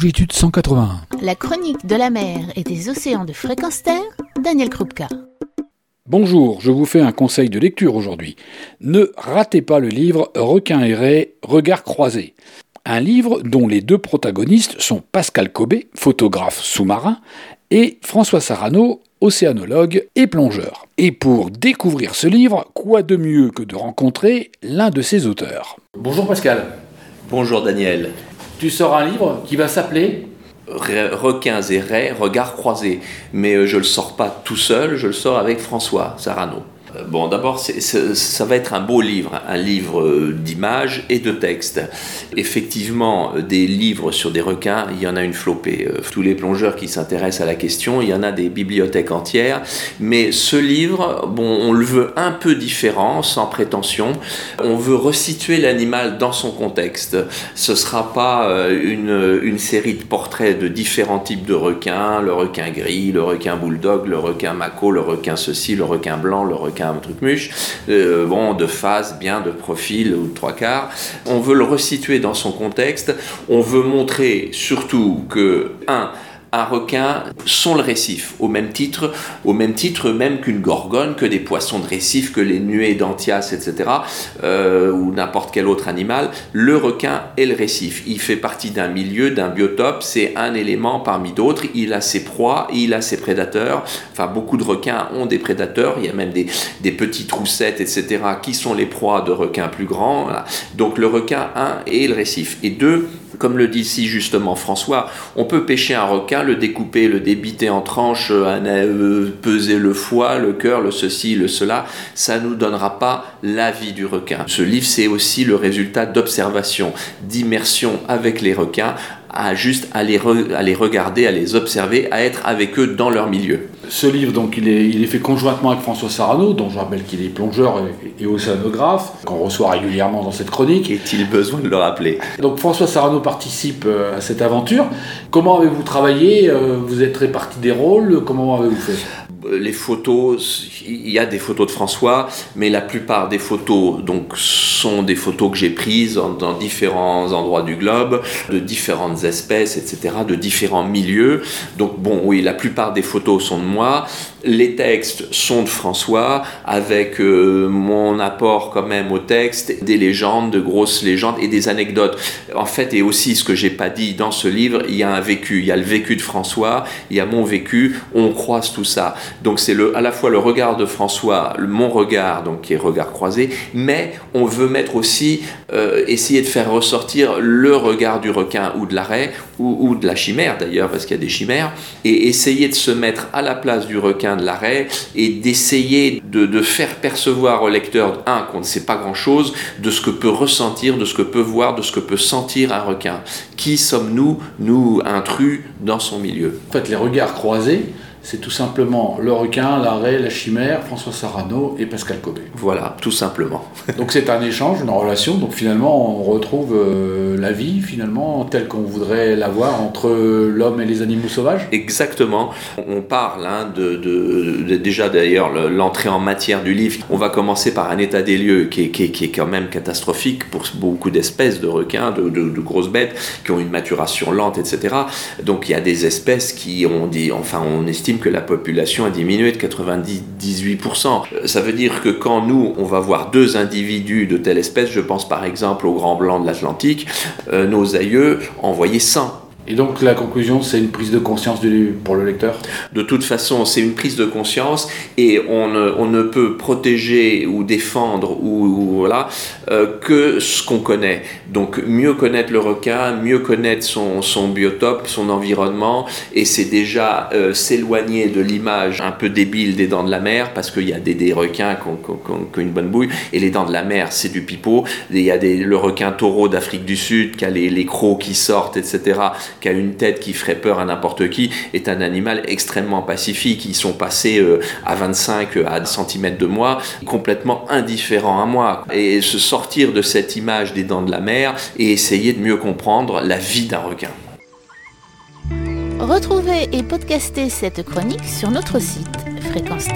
longitude 181. La chronique de la mer et des océans de fréquence terre, Daniel Krupka. Bonjour, je vous fais un conseil de lecture aujourd'hui. Ne ratez pas le livre Requin erré, regard croisé. Un livre dont les deux protagonistes sont Pascal Cobé, photographe sous-marin, et François Sarano, océanologue et plongeur. Et pour découvrir ce livre, quoi de mieux que de rencontrer l'un de ses auteurs? Bonjour Pascal. Bonjour Daniel. Tu sors un livre qui va s'appeler Requins et raies, regards croisés. Mais euh, je ne le sors pas tout seul, je le sors avec François Sarano. Euh, bon, d'abord, ça va être un beau livre, un livre euh, d'images et de textes. Effectivement, euh, des livres sur des requins, il y en a une flopée. Tous les plongeurs qui s'intéressent à la question, il y en a des bibliothèques entières. Mais ce livre, bon, on le veut un peu différent, sans prétention. On veut resituer l'animal dans son contexte. Ce ne sera pas une, une série de portraits de différents types de requins, le requin gris, le requin bulldog, le requin mako, le requin ceci, le requin blanc, le requin un truc muche, euh, bon, de face, bien, de profil ou de trois quarts. On veut le resituer dans son contexte. On veut montrer surtout que, un, un requin sont le récif, au même titre, au même titre même qu'une gorgone, que des poissons de récif, que les nuées d'Antias, etc., euh, ou n'importe quel autre animal. Le requin est le récif. Il fait partie d'un milieu, d'un biotope. C'est un élément parmi d'autres. Il a ses proies, il a ses prédateurs. Enfin, beaucoup de requins ont des prédateurs. Il y a même des, des petites roussettes, etc., qui sont les proies de requins plus grands. Donc le requin, un, est le récif. Et deux, comme le dit si justement François, on peut pêcher un requin, le découper, le débiter en tranches, euh, peser le foie, le cœur, le ceci, le cela, ça ne nous donnera pas la vie du requin. Ce livre, c'est aussi le résultat d'observation, d'immersion avec les requins, à juste à à les regarder, à les observer, à être avec eux dans leur milieu. Ce livre, donc, il est, il est fait conjointement avec François Sarano, dont je rappelle qu'il est plongeur et, océanographe, qu'on reçoit régulièrement dans cette chronique. Est-il besoin de le rappeler? Donc François Sarano participe euh, à cette aventure. Comment avez-vous travaillé? Euh, Vous êtes réparti des rôles? Comment avez-vous fait? Les photos, il y a des photos de François, mais la plupart des photos donc, sont des photos que j'ai prises dans différents endroits du globe, de différentes espèces, etc., de différents milieux. Donc bon, oui, la plupart des photos sont de moi. Les textes sont de François, avec euh, mon apport quand même au texte, des légendes, de grosses légendes et des anecdotes. En fait, et aussi ce que j'ai pas dit dans ce livre, il y a un vécu, il y a le vécu de François, il y a mon vécu, on croise tout ça. Donc c'est à la fois le regard de François, mon regard, donc qui est regard croisé, mais on veut mettre aussi, euh, essayer de faire ressortir le regard du requin ou de l'arrêt, ou, ou de la chimère d'ailleurs, parce qu'il y a des chimères, et essayer de se mettre à la place du requin de l'arrêt et d'essayer de, faire percevoir au lecteur, un, qu'on ne sait pas grand-chose, de ce que peut ressentir, de ce que peut voir, de ce que peut sentir un requin. Qui sommes-nous, nous, intrus, dans son milieu? En fait, les regards croisés, c'est tout simplement le requin, l'arrêt, la chimère, François Sarano et Pascal Cobé. Voilà, tout simplement. donc c'est un échange, une relation. Donc finalement, on retrouve euh, la vie finalement telle qu'on voudrait la voir entre l'homme et les animaux sauvages. Exactement. On parle hein, de, déjà d'ailleurs l'entrée en matière du livre. On va commencer par un état des lieux qui est, qui est, quand même catastrophique pour beaucoup d'espèces de requins, de, de, grosses bêtes qui ont une maturation lente, etc. Donc il y a des espèces qui ont dit, enfin on estime que la population a diminué de 98%. Euh, ça veut dire que quand nous, on va voir deux individus de telle espèce, je pense par exemple au grand blanc de l'Atlantique, euh, nos aïeux envoyaient 100 et donc la conclusion, c'est une prise de conscience pour le lecteur? De toute façon, c'est une prise de conscience et on ne, peut protéger ou défendre ou, voilà euh, que ce qu'on connaît. Donc mieux connaître le requin, mieux connaître son, biotope, son environnement et c'est déjà euh, s'éloigner de l'image un peu débile des dents de la mer parce qu'il y a des, requins qui ont, une bonne bouille et les dents de la mer, c'est du pipeau. Il y a le requin taureau d'Afrique du Sud qui a les crocs qui sortent, etc qui a une tête qui ferait peur à n'importe qui, est un animal extrêmement pacifique. Ils sont passés euh, à 25 à cm de moi, complètement indifférents à moi. Et se sortir de cette image des dents de la mer et essayer de mieux comprendre la vie d'un requin. Retrouvez et podcastez cette chronique sur notre site fréquence